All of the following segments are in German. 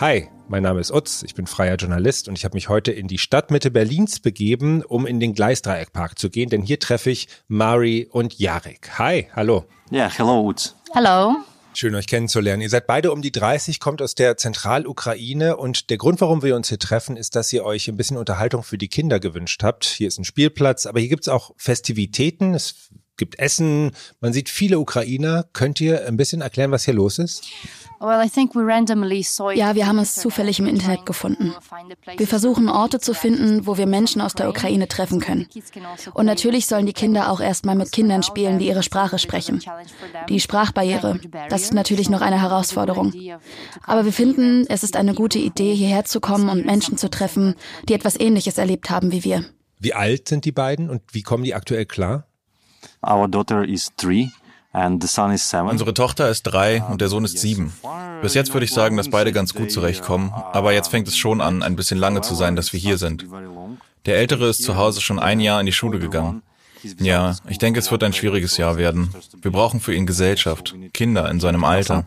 Hi, mein Name ist Utz, ich bin freier Journalist und ich habe mich heute in die Stadtmitte Berlins begeben, um in den Gleisdreieckpark zu gehen, denn hier treffe ich Mari und Jarek. Hi, hallo. Ja, yeah, hello Utz. Hallo. Schön euch kennenzulernen. Ihr seid beide um die 30, kommt aus der Zentralukraine und der Grund, warum wir uns hier treffen, ist, dass ihr euch ein bisschen Unterhaltung für die Kinder gewünscht habt. Hier ist ein Spielplatz, aber hier gibt's auch Festivitäten, es gibt Essen, man sieht viele Ukrainer. Könnt ihr ein bisschen erklären, was hier los ist? Ja, wir haben es zufällig im Internet gefunden. Wir versuchen Orte zu finden, wo wir Menschen aus der Ukraine treffen können. Und natürlich sollen die Kinder auch erstmal mit Kindern spielen, die ihre Sprache sprechen. Die Sprachbarriere, das ist natürlich noch eine Herausforderung. Aber wir finden, es ist eine gute Idee, hierher zu kommen und Menschen zu treffen, die etwas Ähnliches erlebt haben wie wir. Wie alt sind die beiden und wie kommen die aktuell klar? Our daughter is three. Unsere Tochter ist drei und der Sohn ist sieben. Bis jetzt würde ich sagen, dass beide ganz gut zurechtkommen, aber jetzt fängt es schon an, ein bisschen lange zu sein, dass wir hier sind. Der Ältere ist zu Hause schon ein Jahr in die Schule gegangen. Ja, ich denke, es wird ein schwieriges Jahr werden. Wir brauchen für ihn Gesellschaft, Kinder in seinem Alter.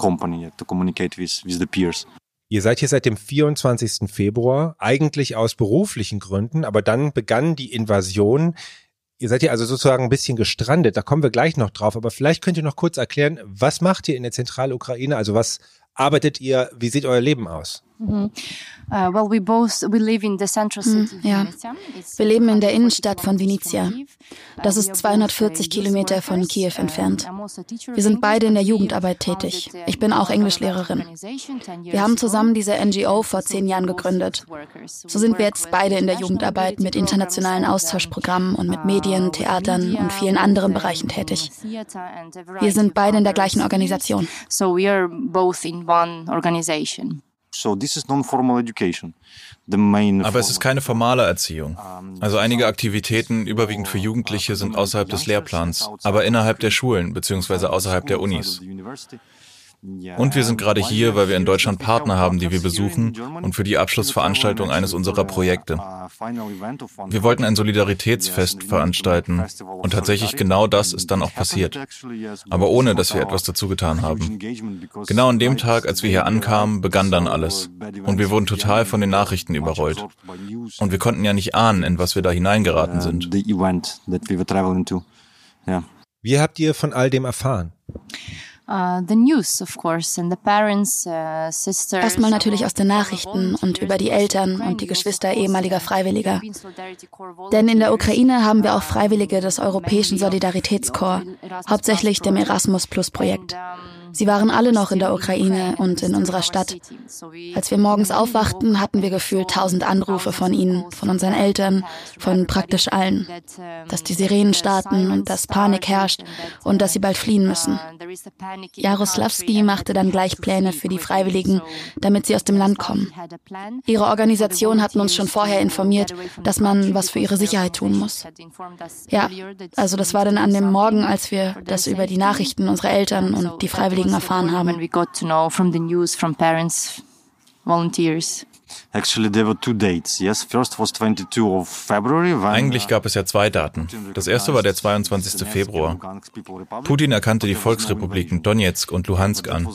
Ihr seid hier seit dem 24. Februar, eigentlich aus beruflichen Gründen, aber dann begann die Invasion. Ihr seid hier also sozusagen ein bisschen gestrandet, da kommen wir gleich noch drauf, aber vielleicht könnt ihr noch kurz erklären, was macht ihr in der Zentralukraine? Also was arbeitet ihr, wie sieht euer Leben aus? Mhm. Uh, well, we both we live in the central hm, city. Ja. Wir leben in der Innenstadt von Venezia. Das ist 240 Kilometer von Kiew entfernt. Also wir sind beide in der Jugendarbeit tätig. Ich bin auch Englischlehrerin. Wir haben zusammen diese NGO vor zehn Jahren gegründet. So sind wir jetzt beide in der Jugendarbeit mit internationalen Austauschprogrammen und mit Medien, Theatern und vielen anderen Bereichen tätig. Wir sind beide in der gleichen Organisation. So we are both in one organization. So this is non-formal education. Aber es ist keine formale Erziehung. Also einige Aktivitäten, überwiegend für Jugendliche, sind außerhalb des Lehrplans, aber innerhalb der Schulen bzw. außerhalb der Unis. Und wir sind gerade hier, weil wir in Deutschland Partner haben, die wir besuchen und für die Abschlussveranstaltung eines unserer Projekte. Wir wollten ein Solidaritätsfest veranstalten und tatsächlich genau das ist dann auch passiert. Aber ohne, dass wir etwas dazu getan haben. Genau an dem Tag, als wir hier ankamen, begann dann alles. Und wir wurden total von den Nachrichten überrollt. Und wir konnten ja nicht ahnen, in was wir da hineingeraten sind. Wie habt ihr von all dem erfahren? Uh, uh, Erstmal natürlich aus den Nachrichten und über die Eltern und die Geschwister ehemaliger Freiwilliger. Denn in der Ukraine haben wir auch Freiwillige des Europäischen Solidaritätskorps, hauptsächlich dem Erasmus Plus Projekt. Sie waren alle noch in der Ukraine und in unserer Stadt. Als wir morgens aufwachten, hatten wir gefühlt tausend Anrufe von ihnen, von unseren Eltern, von praktisch allen. Dass die Sirenen starten und dass Panik herrscht und dass sie bald fliehen müssen. Jaroslawski machte dann gleich Pläne für die Freiwilligen, damit sie aus dem Land kommen. Ihre Organisation hatten uns schon vorher informiert, dass man was für ihre Sicherheit tun muss. Ja, also das war dann an dem Morgen, als wir das über die Nachrichten unserer Eltern und die Freiwilligen Dingen. When we got to know from the news, from parents, volunteers. Eigentlich gab es ja zwei Daten. Das erste war der 22. Februar. Putin erkannte die Volksrepubliken Donetsk und Luhansk an.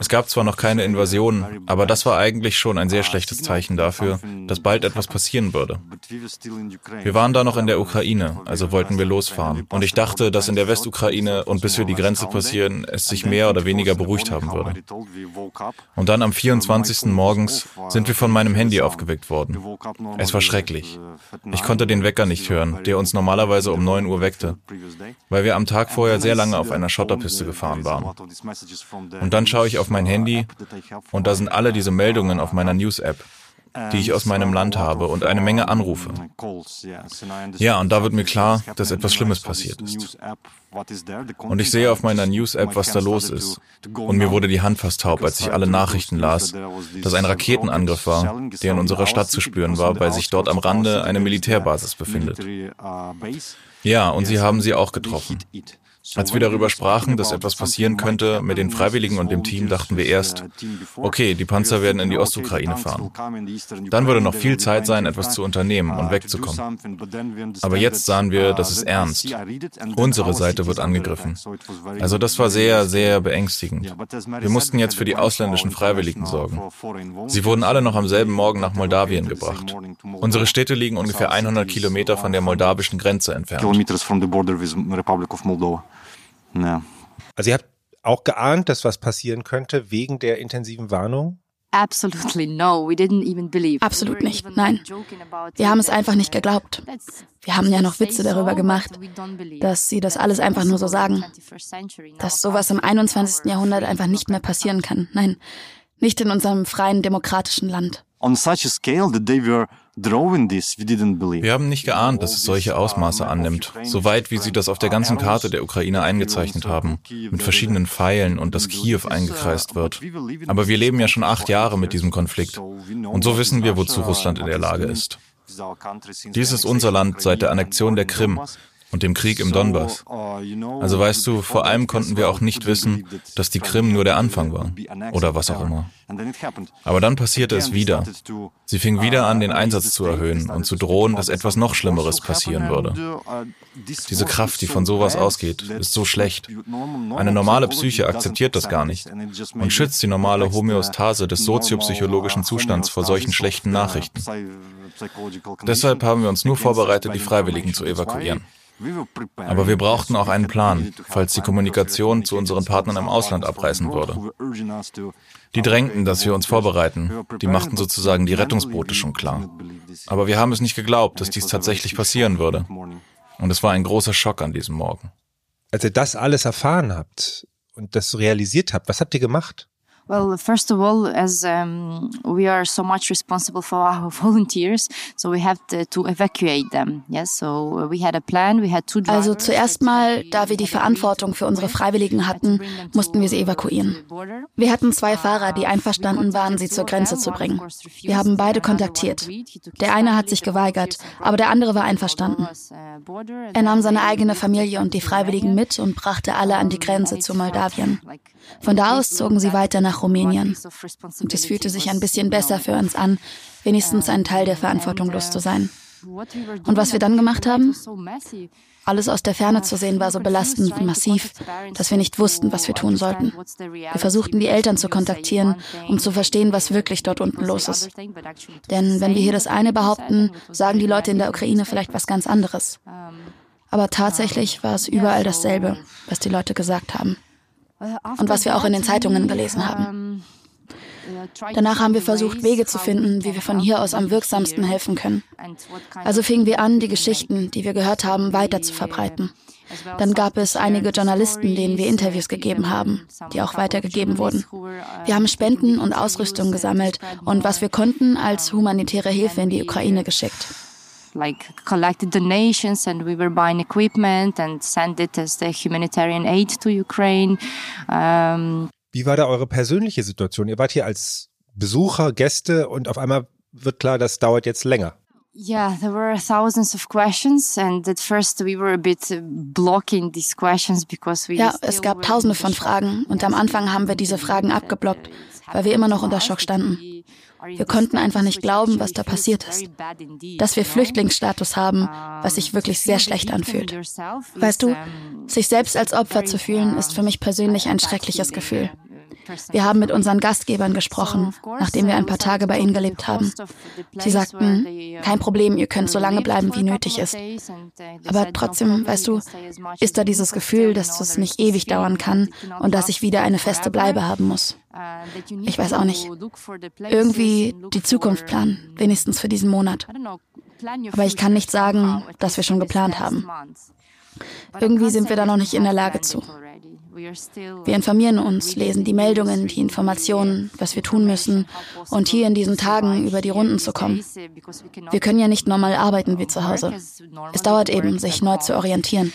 Es gab zwar noch keine Invasion, aber das war eigentlich schon ein sehr schlechtes Zeichen dafür, dass bald etwas passieren würde. Wir waren da noch in der Ukraine, also wollten wir losfahren. Und ich dachte, dass in der Westukraine und bis wir die Grenze passieren, es sich mehr oder weniger beruhigt haben würde. Und dann am 24. morgens sind wir von meinem Handy aufgeweckt worden. Es war schrecklich. Ich konnte den Wecker nicht hören, der uns normalerweise um 9 Uhr weckte, weil wir am Tag vorher sehr lange auf einer Schotterpiste gefahren waren. Und dann schaue ich auf mein Handy und da sind alle diese Meldungen auf meiner News-App die ich aus meinem Land habe und eine Menge Anrufe. Ja, und da wird mir klar, dass etwas Schlimmes passiert ist. Und ich sehe auf meiner News-App, was da los ist. Und mir wurde die Hand fast taub, als ich alle Nachrichten las, dass ein Raketenangriff war, der in unserer Stadt zu spüren war, weil sich dort am Rande eine Militärbasis befindet. Ja, und sie haben sie auch getroffen. Als wir darüber sprachen, dass etwas passieren könnte mit den Freiwilligen und dem Team, dachten wir erst, okay, die Panzer werden in die Ostukraine fahren. Dann würde noch viel Zeit sein, etwas zu unternehmen und wegzukommen. Aber jetzt sahen wir, das ist ernst. Unsere Seite wird angegriffen. Also das war sehr, sehr beängstigend. Wir mussten jetzt für die ausländischen Freiwilligen sorgen. Sie wurden alle noch am selben Morgen nach Moldawien gebracht. Unsere Städte liegen ungefähr 100 Kilometer von der moldawischen Grenze entfernt. Ja. Also ihr habt auch geahnt, dass was passieren könnte wegen der intensiven Warnung? Absolut nicht, nein. Wir haben es einfach nicht geglaubt. Wir haben ja noch Witze darüber gemacht, dass sie das alles einfach nur so sagen. Dass sowas im 21. Jahrhundert einfach nicht mehr passieren kann. Nein, nicht in unserem freien demokratischen Land. On such a scale that they were wir haben nicht geahnt, dass es solche Ausmaße annimmt, so weit wie sie das auf der ganzen Karte der Ukraine eingezeichnet haben, mit verschiedenen Pfeilen und dass Kiew eingekreist wird. Aber wir leben ja schon acht Jahre mit diesem Konflikt und so wissen wir, wozu Russland in der Lage ist. Dies ist unser Land seit der Annexion der Krim und dem Krieg im Donbass. Uh, also weißt du, vor allem konnten wir auch nicht wissen, dass die Krim nur der Anfang war oder was auch immer. Aber dann passierte es wieder. Sie fing wieder an, den uh, Einsatz zu erhöhen und zu drohen, dass etwas noch Schlimmeres passieren würde. Uh, Diese Kraft, die von sowas ausgeht, ist so schlecht. Eine normale Psyche akzeptiert das gar nicht und schützt die normale Homöostase des soziopsychologischen Zustands vor solchen schlechten Nachrichten. Deshalb haben wir uns nur vorbereitet, die Freiwilligen zu evakuieren. Aber wir brauchten auch einen Plan, falls die Kommunikation zu unseren Partnern im Ausland abreißen würde. Die drängten, dass wir uns vorbereiten. Die machten sozusagen die Rettungsboote schon klar. Aber wir haben es nicht geglaubt, dass dies tatsächlich passieren würde. Und es war ein großer Schock an diesem Morgen. Als ihr das alles erfahren habt und das realisiert habt, was habt ihr gemacht? Well, first of all, as um, we are so much responsible for our volunteers, so we have to, to evacuate them. Yes, so we had a plan. We had two also zuerst mal, da wir die Verantwortung für unsere Freiwilligen hatten, mussten wir sie evakuieren. Wir hatten zwei Fahrer, die einverstanden waren, sie zur Grenze zu bringen. Wir haben beide kontaktiert. Der eine hat sich geweigert, aber der andere war einverstanden. Er nahm seine eigene Familie und die Freiwilligen mit und brachte alle an die Grenze zu Moldawien. Von da aus zogen sie weiter nach Rumänien. Und es fühlte sich ein bisschen besser für uns an, wenigstens ein Teil der Verantwortung los zu sein. Und was wir dann gemacht haben? Alles aus der Ferne zu sehen war so belastend und massiv, dass wir nicht wussten, was wir tun sollten. Wir versuchten die Eltern zu kontaktieren, um zu verstehen, was wirklich dort unten los ist. Denn wenn wir hier das eine behaupten, sagen die Leute in der Ukraine vielleicht was ganz anderes. Aber tatsächlich war es überall dasselbe, was die Leute gesagt haben und was wir auch in den Zeitungen gelesen haben. Danach haben wir versucht, Wege zu finden, wie wir von hier aus am wirksamsten helfen können. Also fingen wir an, die Geschichten, die wir gehört haben, weiter zu verbreiten. Dann gab es einige Journalisten, denen wir Interviews gegeben haben, die auch weitergegeben wurden. Wir haben Spenden und Ausrüstung gesammelt und was wir konnten als humanitäre Hilfe in die Ukraine geschickt like collected donations and we were buying equipment and sent it as the humanitarian aid to Ukraine. Um, Wie war da eure persönliche Situation? Ihr wart hier als Besucher, Gäste und auf einmal wird klar, das dauert jetzt länger. Yeah, there were thousands of questions and at first we were a bit blocking these questions because we Ja, es gab tausende von Fragen und am Anfang haben wir diese Fragen abgeblockt, weil wir immer noch unter Schock standen. Wir konnten einfach nicht glauben, was da passiert ist. Dass wir Flüchtlingsstatus haben, was sich wirklich sehr schlecht anfühlt. Weißt du, sich selbst als Opfer zu fühlen, ist für mich persönlich ein schreckliches Gefühl. Wir haben mit unseren Gastgebern gesprochen, nachdem wir ein paar Tage bei ihnen gelebt haben. Sie sagten, kein Problem, ihr könnt so lange bleiben, wie nötig ist. Aber trotzdem, weißt du, ist da dieses Gefühl, dass es nicht ewig dauern kann und dass ich wieder eine feste Bleibe haben muss. Ich weiß auch nicht. Irgendwie die Zukunft planen, wenigstens für diesen Monat. Aber ich kann nicht sagen, dass wir schon geplant haben. Irgendwie sind wir da noch nicht in der Lage zu. Wir informieren uns, lesen die Meldungen, die Informationen, was wir tun müssen und hier in diesen Tagen über die Runden zu kommen. Wir können ja nicht normal arbeiten wie zu Hause. Es dauert eben, sich neu zu orientieren.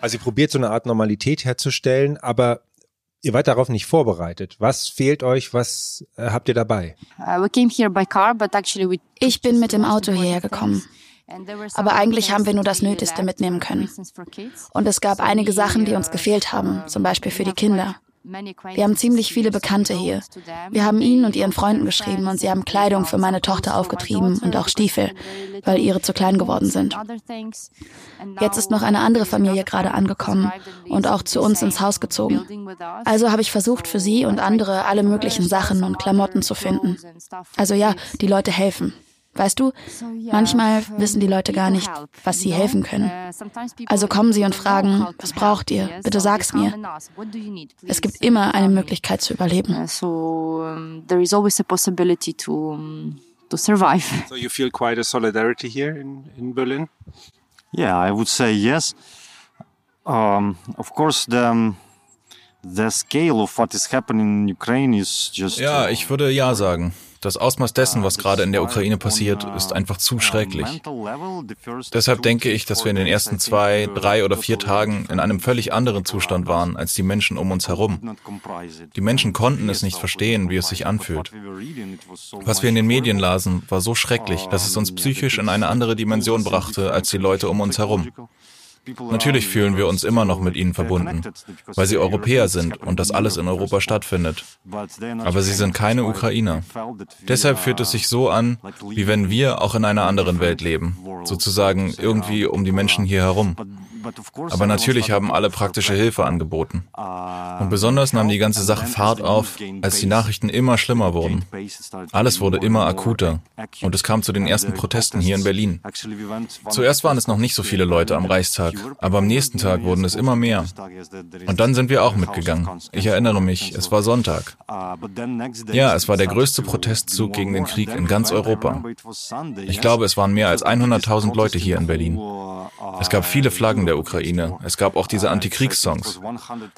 Also ihr probiert so eine Art Normalität herzustellen, aber ihr wart darauf nicht vorbereitet. Was fehlt euch? Was äh, habt ihr dabei? Uh, ich bin mit dem Auto hierher gekommen. Aber eigentlich haben wir nur das Nötigste mitnehmen können. Und es gab einige Sachen, die uns gefehlt haben, zum Beispiel für die Kinder. Wir haben ziemlich viele Bekannte hier. Wir haben ihnen und ihren Freunden geschrieben und sie haben Kleidung für meine Tochter aufgetrieben und auch Stiefel, weil ihre zu klein geworden sind. Jetzt ist noch eine andere Familie gerade angekommen und auch zu uns ins Haus gezogen. Also habe ich versucht, für sie und andere alle möglichen Sachen und Klamotten zu finden. Also ja, die Leute helfen. Weißt du, manchmal wissen die Leute gar nicht, was sie helfen können. Also kommen sie und fragen, was braucht ihr? Bitte sag's mir. Es gibt immer eine Möglichkeit zu überleben. Uh, so there is always a possibility to to survive. So you feel quite a solidarity here in in Berlin? Yeah, I would say yes. Um, of course, the the scale of what is happening in Ukraine is just. Ja, ich würde ja sagen. Das Ausmaß dessen, was gerade in der Ukraine passiert, ist einfach zu schrecklich. Deshalb denke ich, dass wir in den ersten zwei, drei oder vier Tagen in einem völlig anderen Zustand waren als die Menschen um uns herum. Die Menschen konnten es nicht verstehen, wie es sich anfühlt. Was wir in den Medien lasen, war so schrecklich, dass es uns psychisch in eine andere Dimension brachte als die Leute um uns herum. Natürlich fühlen wir uns immer noch mit ihnen verbunden, weil sie Europäer sind und das alles in Europa stattfindet. Aber sie sind keine Ukrainer. Deshalb fühlt es sich so an, wie wenn wir auch in einer anderen Welt leben, sozusagen irgendwie um die Menschen hier herum. Aber natürlich haben alle praktische Hilfe angeboten. Und besonders nahm die ganze Sache Fahrt auf, als die Nachrichten immer schlimmer wurden. Alles wurde immer akuter. Und es kam zu den ersten Protesten hier in Berlin. Zuerst waren es noch nicht so viele Leute am Reichstag, aber am nächsten Tag wurden es immer mehr. Und dann sind wir auch mitgegangen. Ich erinnere mich, es war Sonntag. Ja, es war der größte Protestzug gegen den Krieg in ganz Europa. Ich glaube, es waren mehr als 100.000 Leute hier in Berlin. Es gab viele Flaggen der Ukraine. Es gab auch diese Antikriegssongs.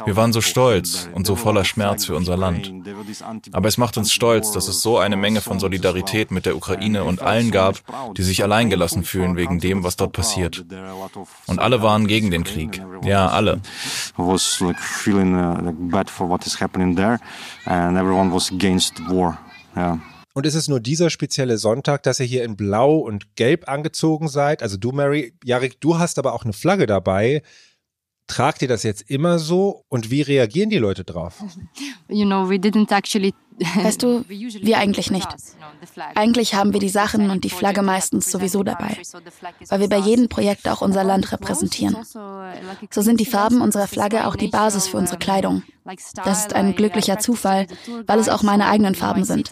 Wir waren so stolz und so voller Schmerz für unser Land. Aber es macht uns stolz, dass es so eine Menge von Solidarität mit der Ukraine und allen gab, die sich alleingelassen fühlen wegen dem, was dort passiert. Und alle waren gegen den Krieg. Ja, alle. Uh. Yeah. Und ist es nur dieser spezielle Sonntag, dass ihr hier in Blau und Gelb angezogen seid? Also du, Mary, Jarek, du hast aber auch eine Flagge dabei. Tragt ihr das jetzt immer so und wie reagieren die Leute drauf? You know, we didn't actually Weißt du, wir eigentlich nicht. Eigentlich haben wir die Sachen und die Flagge meistens sowieso dabei, weil wir bei jedem Projekt auch unser Land repräsentieren. So sind die Farben unserer Flagge auch die Basis für unsere Kleidung. Das ist ein glücklicher Zufall, weil es auch meine eigenen Farben sind.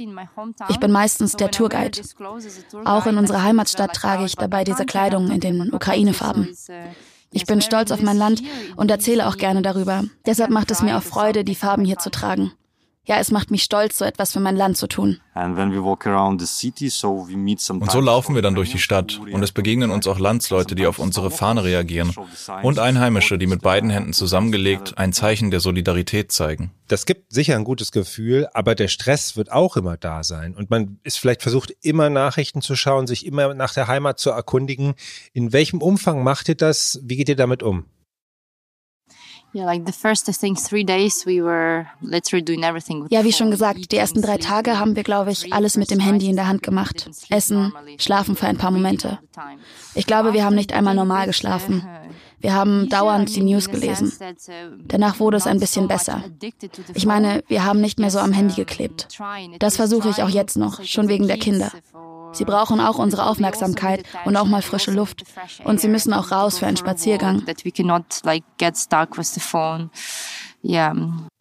Ich bin meistens der Tourguide. Auch in unserer Heimatstadt trage ich dabei diese Kleidung in den Ukraine-Farben. Ich bin stolz auf mein Land und erzähle auch gerne darüber. Deshalb macht es mir auch Freude, die Farben hier zu tragen. Ja, es macht mich stolz, so etwas für mein Land zu tun. Und so laufen wir dann durch die Stadt und es begegnen uns auch Landsleute, die auf unsere Fahne reagieren und Einheimische, die mit beiden Händen zusammengelegt ein Zeichen der Solidarität zeigen. Das gibt sicher ein gutes Gefühl, aber der Stress wird auch immer da sein und man ist vielleicht versucht, immer Nachrichten zu schauen, sich immer nach der Heimat zu erkundigen. In welchem Umfang macht ihr das? Wie geht ihr damit um? Ja, wie schon gesagt, die ersten drei Tage haben wir, glaube ich, alles mit dem Handy in der Hand gemacht. Essen, schlafen für ein paar Momente. Ich glaube, wir haben nicht einmal normal geschlafen. Wir haben dauernd die News gelesen. Danach wurde es ein bisschen besser. Ich meine, wir haben nicht mehr so am Handy geklebt. Das versuche ich auch jetzt noch, schon wegen der Kinder. Sie brauchen auch unsere Aufmerksamkeit und auch mal frische Luft. Und sie müssen auch raus für einen Spaziergang.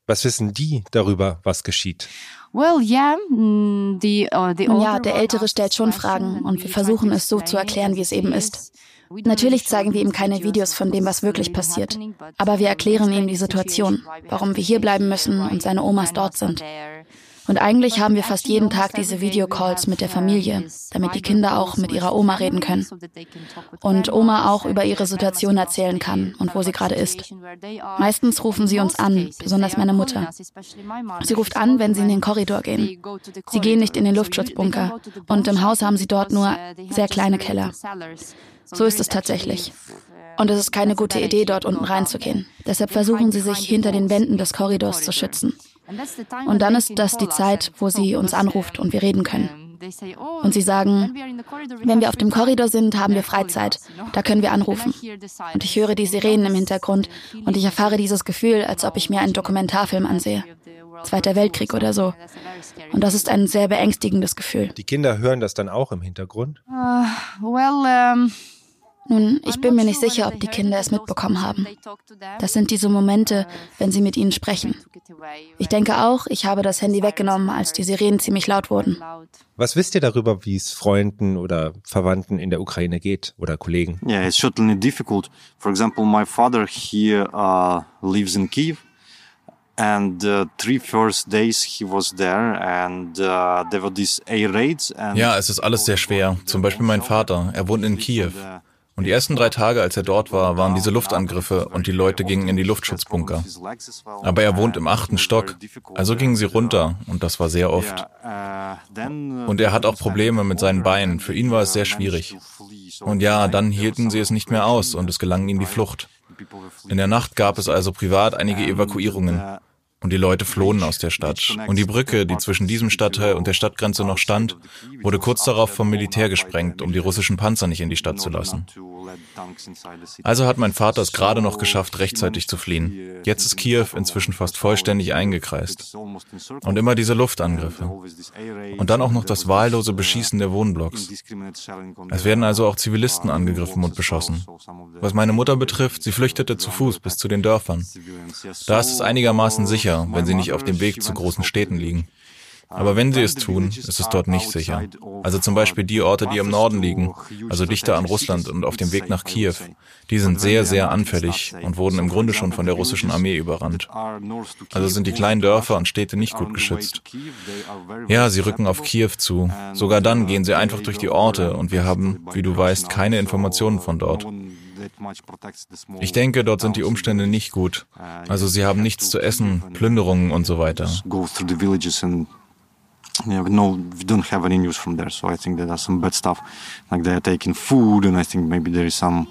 Was wissen die darüber, was geschieht? Well, yeah, mm, the, uh, the ja, der Ältere stellt schon Fragen und wir versuchen es so zu erklären, wie es eben ist. Natürlich zeigen wir ihm keine Videos von dem, was wirklich passiert, aber wir erklären ihm die Situation, warum wir hier bleiben müssen und seine Omas dort sind. Und eigentlich haben wir fast jeden Tag diese Videocalls mit der Familie, damit die Kinder auch mit ihrer Oma reden können. Und Oma auch über ihre Situation erzählen kann und wo sie gerade ist. Meistens rufen sie uns an, besonders meine Mutter. Sie ruft an, wenn sie in den Korridor gehen. Sie gehen nicht in den Luftschutzbunker. Und im Haus haben sie dort nur sehr kleine Keller. So ist es tatsächlich. Und es ist keine gute Idee, dort unten reinzugehen. Deshalb versuchen sie sich hinter den Wänden des Korridors zu schützen. Und dann ist das die Zeit, wo sie uns anruft und wir reden können. Und sie sagen, wenn wir auf dem Korridor sind, haben wir Freizeit. Da können wir anrufen. Und ich höre die Sirenen im Hintergrund und ich erfahre dieses Gefühl, als ob ich mir einen Dokumentarfilm ansehe. Zweiter Weltkrieg oder so. Und das ist ein sehr beängstigendes Gefühl. Die Kinder hören das dann auch im Hintergrund? Uh, well, um nun, ich bin mir nicht sicher, ob die Kinder es mitbekommen haben. Das sind diese Momente, wenn sie mit ihnen sprechen. Ich denke auch, ich habe das Handy weggenommen, als die Sirenen ziemlich laut wurden. Was wisst ihr darüber, wie es Freunden oder Verwandten in der Ukraine geht oder Kollegen? Yeah, it's certainly difficult. For example, my father here uh, lives in Kiev. And uh, three first days he was there and uh, there were these air raids. ja, es ist alles sehr schwer. Zum Beispiel mein Vater, er wohnt in Kiew. Und die ersten drei Tage, als er dort war, waren diese Luftangriffe und die Leute gingen in die Luftschutzbunker. Aber er wohnt im achten Stock, also gingen sie runter und das war sehr oft. Und er hat auch Probleme mit seinen Beinen, für ihn war es sehr schwierig. Und ja, dann hielten sie es nicht mehr aus und es gelang ihnen die Flucht. In der Nacht gab es also privat einige Evakuierungen. Und die Leute flohen aus der Stadt. Und die Brücke, die zwischen diesem Stadtteil und der Stadtgrenze noch stand, wurde kurz darauf vom Militär gesprengt, um die russischen Panzer nicht in die Stadt zu lassen. Also hat mein Vater es gerade noch geschafft, rechtzeitig zu fliehen. Jetzt ist Kiew inzwischen fast vollständig eingekreist. Und immer diese Luftangriffe. Und dann auch noch das wahllose Beschießen der Wohnblocks. Es werden also auch Zivilisten angegriffen und beschossen. Was meine Mutter betrifft, sie flüchtete zu Fuß bis zu den Dörfern. Da ist es einigermaßen sicher, sicher, wenn sie nicht auf dem Weg zu großen Städten liegen. Aber wenn sie es tun, ist es dort nicht sicher. Also zum Beispiel die Orte, die im Norden liegen, also dichter an Russland und auf dem Weg nach Kiew, die sind sehr, sehr anfällig und wurden im Grunde schon von der russischen Armee überrannt. Also sind die kleinen Dörfer und Städte nicht gut geschützt. Ja, sie rücken auf Kiew zu. Sogar dann gehen sie einfach durch die Orte und wir haben, wie du weißt, keine Informationen von dort. Ich denke, dort sind die Umstände nicht gut. Also sie haben nichts zu essen, Plünderungen und so weiter. Yeah, no, we don't have any news from there, so I think that there's some bad stuff. Like they're taking food, and I think maybe there is some,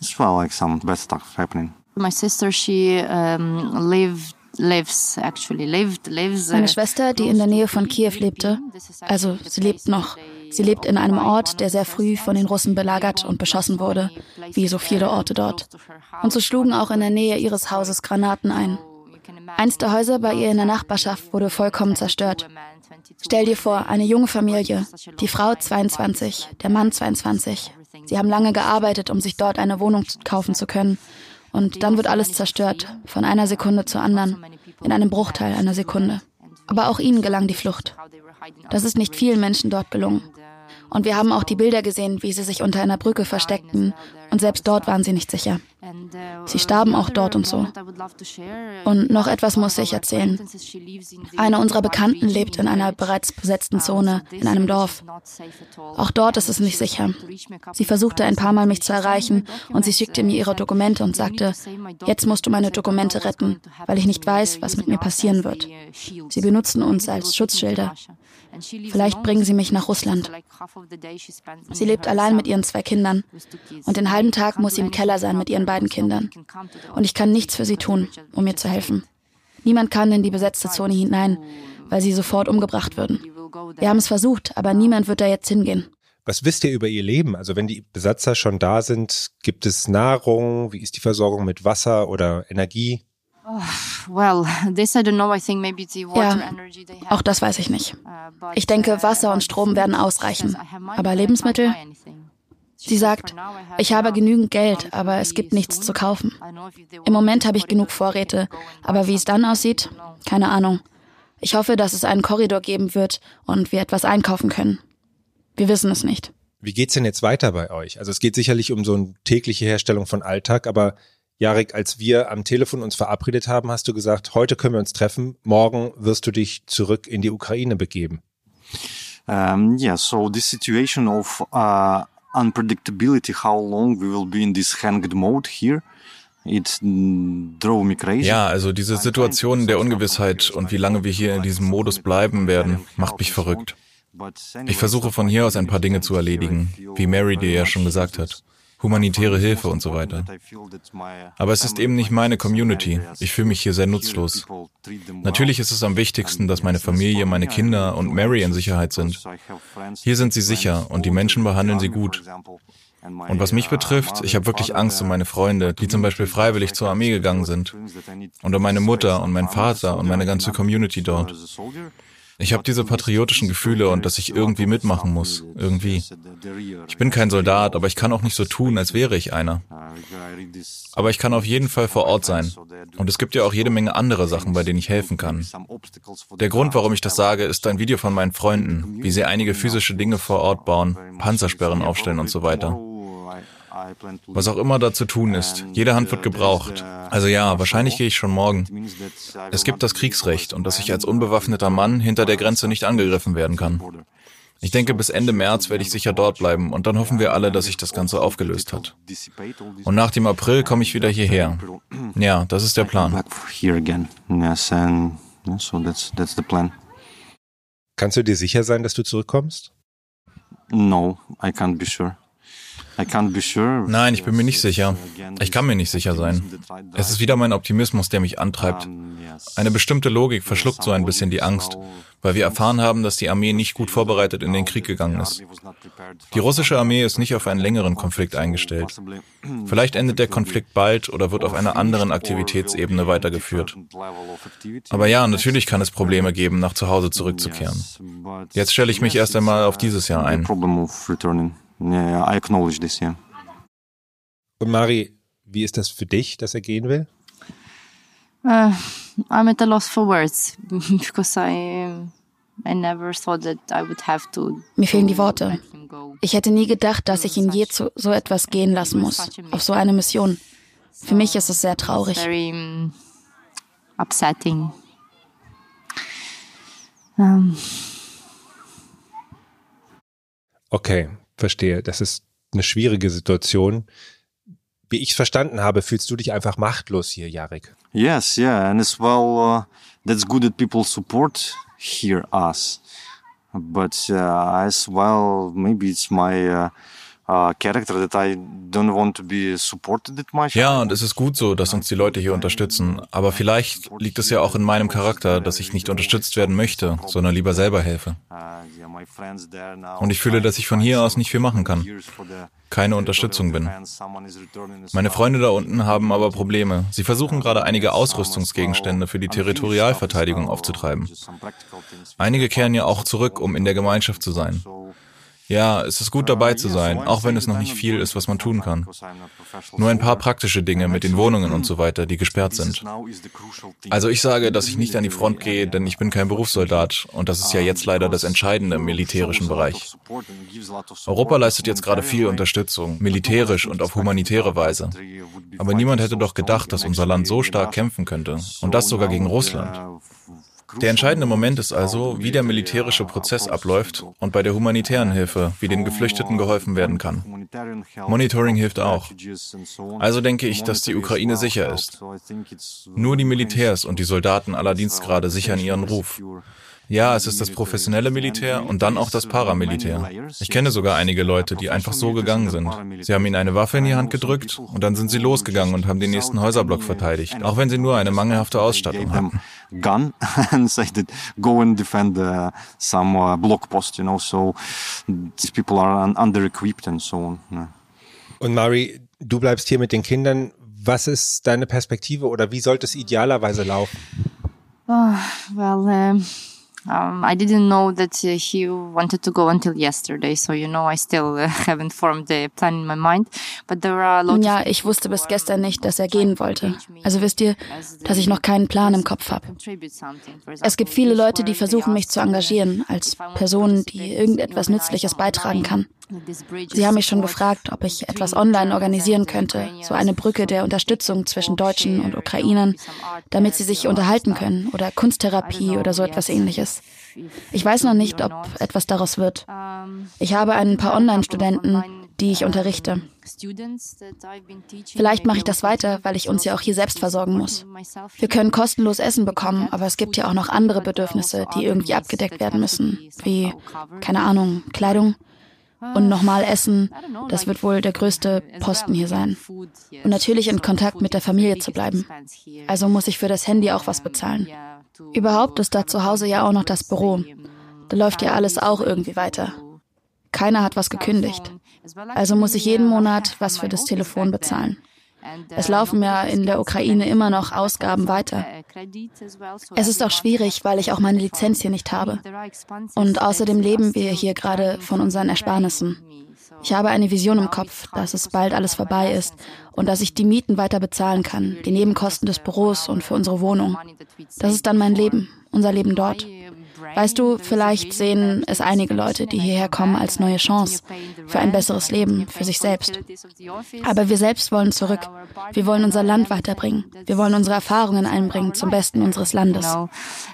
as well, like some bad stuff happening. My sister, she um, lived lives actually lived lives. Meine Schwester, die in der Nähe von Kiew lebte, also sie lebt noch. Sie lebt in einem Ort, der sehr früh von den Russen belagert und beschossen wurde, wie so viele Orte dort. Und so schlugen auch in der Nähe ihres Hauses Granaten ein. Eins der Häuser bei ihr in der Nachbarschaft wurde vollkommen zerstört. Stell dir vor, eine junge Familie, die Frau 22, der Mann 22. Sie haben lange gearbeitet, um sich dort eine Wohnung kaufen zu können. Und dann wird alles zerstört, von einer Sekunde zur anderen, in einem Bruchteil einer Sekunde. Aber auch ihnen gelang die Flucht. Das ist nicht vielen Menschen dort gelungen. Und wir haben auch die Bilder gesehen, wie sie sich unter einer Brücke versteckten. Und selbst dort waren sie nicht sicher. Sie starben auch dort und so. Und noch etwas muss ich erzählen. Eine unserer Bekannten lebt in einer bereits besetzten Zone, in einem Dorf. Auch dort ist es nicht sicher. Sie versuchte ein paar Mal mich zu erreichen und sie schickte mir ihre Dokumente und sagte, jetzt musst du meine Dokumente retten, weil ich nicht weiß, was mit mir passieren wird. Sie benutzen uns als Schutzschilder. Vielleicht bringen sie mich nach Russland. Sie lebt allein mit ihren zwei Kindern und den halben Tag muss sie im Keller sein mit ihren beiden Kindern. Und ich kann nichts für sie tun, um ihr zu helfen. Niemand kann in die besetzte Zone hinein, weil sie sofort umgebracht würden. Wir haben es versucht, aber niemand wird da jetzt hingehen. Was wisst ihr über ihr Leben? Also wenn die Besatzer schon da sind, gibt es Nahrung? Wie ist die Versorgung mit Wasser oder Energie? Ja, auch das weiß ich nicht. Uh, ich denke, Wasser und Strom werden ausreichen. Aber Lebensmittel? Sie sagt, ich habe genügend Geld, aber es gibt nichts zu kaufen. Im Moment habe ich genug Vorräte, aber wie es dann aussieht, keine Ahnung. Ich hoffe, dass es einen Korridor geben wird und wir etwas einkaufen können. Wir wissen es nicht. Wie geht's denn jetzt weiter bei euch? Also es geht sicherlich um so eine tägliche Herstellung von Alltag, aber Jarek, als wir am Telefon uns verabredet haben, hast du gesagt, heute können wir uns treffen, morgen wirst du dich zurück in die Ukraine begeben. Um, yeah, so the situation of uh, unpredictability, how long we will be in this hanged mode here, It drove me crazy. Ja, also diese Situation der Ungewissheit und wie lange wir hier in diesem Modus bleiben werden, macht mich verrückt. Ich versuche von hier aus ein paar Dinge zu erledigen, wie Mary dir ja schon gesagt hat humanitäre Hilfe und so weiter. Aber es ist eben nicht meine Community. Ich fühle mich hier sehr nutzlos. Natürlich ist es am wichtigsten, dass meine Familie, meine Kinder und Mary in Sicherheit sind. Hier sind sie sicher und die Menschen behandeln sie gut. Und was mich betrifft, ich habe wirklich Angst um meine Freunde, die zum Beispiel freiwillig zur Armee gegangen sind. Und um meine Mutter und meinen Vater und meine ganze Community dort. Ich habe diese patriotischen Gefühle und dass ich irgendwie mitmachen muss. Irgendwie. Ich bin kein Soldat, aber ich kann auch nicht so tun, als wäre ich einer. Aber ich kann auf jeden Fall vor Ort sein. Und es gibt ja auch jede Menge andere Sachen, bei denen ich helfen kann. Der Grund, warum ich das sage, ist ein Video von meinen Freunden, wie sie einige physische Dinge vor Ort bauen, Panzersperren aufstellen und so weiter. Was auch immer da zu tun ist. Jede Hand wird gebraucht. Also ja, wahrscheinlich gehe ich schon morgen. Es gibt das Kriegsrecht und dass ich als unbewaffneter Mann hinter der Grenze nicht angegriffen werden kann. Ich denke, bis Ende März werde ich sicher dort bleiben und dann hoffen wir alle, dass sich das Ganze aufgelöst hat. Und nach dem April komme ich wieder hierher. Ja, das ist der Plan. Kannst du dir sicher sein, dass du zurückkommst? No, I can't be sure. Nein, ich bin mir nicht sicher. Ich kann mir nicht sicher sein. Es ist wieder mein Optimismus, der mich antreibt. Eine bestimmte Logik verschluckt so ein bisschen die Angst, weil wir erfahren haben, dass die Armee nicht gut vorbereitet in den Krieg gegangen ist. Die russische Armee ist nicht auf einen längeren Konflikt eingestellt. Vielleicht endet der Konflikt bald oder wird auf einer anderen Aktivitätsebene weitergeführt. Aber ja, natürlich kann es Probleme geben, nach zu Hause zurückzukehren. Jetzt stelle ich mich erst einmal auf dieses Jahr ein. Yeah, I acknowledge this, yeah. Und Mari, wie ist das für dich, dass er gehen will? Uh, I'm at a loss for words because I I never thought that I would have to. Mir fehlen die Worte. Ich hätte nie gedacht, dass ich ihn je zu so etwas gehen lassen muss, auf so eine Mission. Für mich ist es sehr traurig. Very upsetting. Um. Okay, Verstehe. Das ist eine schwierige Situation. Wie ich es verstanden habe, fühlst du dich einfach machtlos hier, Jarek. Yes, yeah, and as well, uh, that's good that people support here us. But uh, as well, maybe it's my uh, ja, und es ist gut so, dass uns die Leute hier unterstützen. Aber vielleicht liegt es ja auch in meinem Charakter, dass ich nicht unterstützt werden möchte, sondern lieber selber helfe. Und ich fühle, dass ich von hier aus nicht viel machen kann. Keine Unterstützung bin. Meine Freunde da unten haben aber Probleme. Sie versuchen gerade einige Ausrüstungsgegenstände für die Territorialverteidigung aufzutreiben. Einige kehren ja auch zurück, um in der Gemeinschaft zu sein. Ja, es ist gut dabei zu sein, auch wenn es noch nicht viel ist, was man tun kann. Nur ein paar praktische Dinge mit den Wohnungen und so weiter, die gesperrt sind. Also ich sage, dass ich nicht an die Front gehe, denn ich bin kein Berufssoldat und das ist ja jetzt leider das Entscheidende im militärischen Bereich. Europa leistet jetzt gerade viel Unterstützung, militärisch und auf humanitäre Weise. Aber niemand hätte doch gedacht, dass unser Land so stark kämpfen könnte und das sogar gegen Russland. Der entscheidende Moment ist also, wie der militärische Prozess abläuft und bei der humanitären Hilfe, wie den Geflüchteten geholfen werden kann. Monitoring hilft auch. Also denke ich, dass die Ukraine sicher ist. Nur die Militärs und die Soldaten aller Dienstgrade sichern ihren Ruf. Ja, es ist das professionelle Militär und dann auch das Paramilitär. Ich kenne sogar einige Leute, die einfach so gegangen sind. Sie haben ihnen eine Waffe in die Hand gedrückt und dann sind sie losgegangen und haben den nächsten Häuserblock verteidigt, auch wenn sie nur eine mangelhafte Ausstattung hatten. Gun and said go and defend uh, some uh, block post, you know. So these people are under equipped and so on. Und Mari, du bleibst hier mit den Kindern Was ist deine Perspektive oder wie sollte es idealerweise laufen? Oh, well, um Um, I didn't know that uh, he wanted to go until yesterday, so you know I still uh, haven't formed the plan in my mind. But there are a lot ja, ich wusste bis gestern nicht, dass er gehen wollte. Also wisst ihr, dass ich noch keinen Plan im Kopf habe. Es gibt viele Leute, die versuchen, mich zu engagieren als Person, die irgendetwas Nützliches beitragen kann. Sie haben mich schon gefragt, ob ich etwas online organisieren könnte, so eine Brücke der Unterstützung zwischen Deutschen und Ukrainern, damit sie sich unterhalten können oder Kunsttherapie oder so etwas ähnliches. Ich weiß noch nicht, ob etwas daraus wird. Ich habe ein paar Online-Studenten, die ich unterrichte. Vielleicht mache ich das weiter, weil ich uns ja auch hier selbst versorgen muss. Wir können kostenlos Essen bekommen, aber es gibt ja auch noch andere Bedürfnisse, die irgendwie abgedeckt werden müssen, wie, keine Ahnung, Kleidung, und nochmal essen, das wird wohl der größte Posten hier sein. Und natürlich in Kontakt mit der Familie zu bleiben. Also muss ich für das Handy auch was bezahlen. Überhaupt ist da zu Hause ja auch noch das Büro. Da läuft ja alles auch irgendwie weiter. Keiner hat was gekündigt. Also muss ich jeden Monat was für das Telefon bezahlen. Es laufen ja in der Ukraine immer noch Ausgaben weiter. Es ist auch schwierig, weil ich auch meine Lizenz hier nicht habe. Und außerdem leben wir hier gerade von unseren Ersparnissen. Ich habe eine Vision im Kopf, dass es bald alles vorbei ist und dass ich die Mieten weiter bezahlen kann, die Nebenkosten des Büros und für unsere Wohnung. Das ist dann mein Leben, unser Leben dort. Weißt du, vielleicht sehen es einige Leute, die hierher kommen, als neue Chance für ein besseres Leben, für sich selbst. Aber wir selbst wollen zurück. Wir wollen unser Land weiterbringen. Wir wollen unsere Erfahrungen einbringen zum Besten unseres Landes.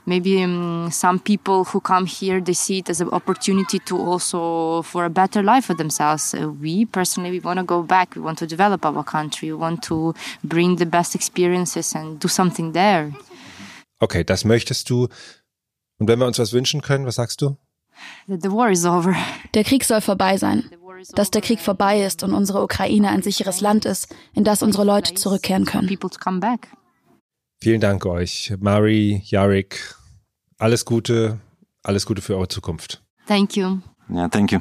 Maybe some people who come here, they see it as an opportunity to also for a better life for themselves. Uh, we personally, we want to go back. We want to develop our country. We want to bring the best experiences and do something there. Okay, das möchtest du und wenn wir uns was wünschen können, was sagst du? The war is over. Der Krieg soll vorbei sein. Dass der Krieg vorbei ist und unsere Ukraine ein sicheres Land ist, in das unsere Leute zurückkehren können. Vielen Dank euch, Mari, Jarek. Alles Gute, alles Gute für eure Zukunft. Thank you. Yeah, thank you.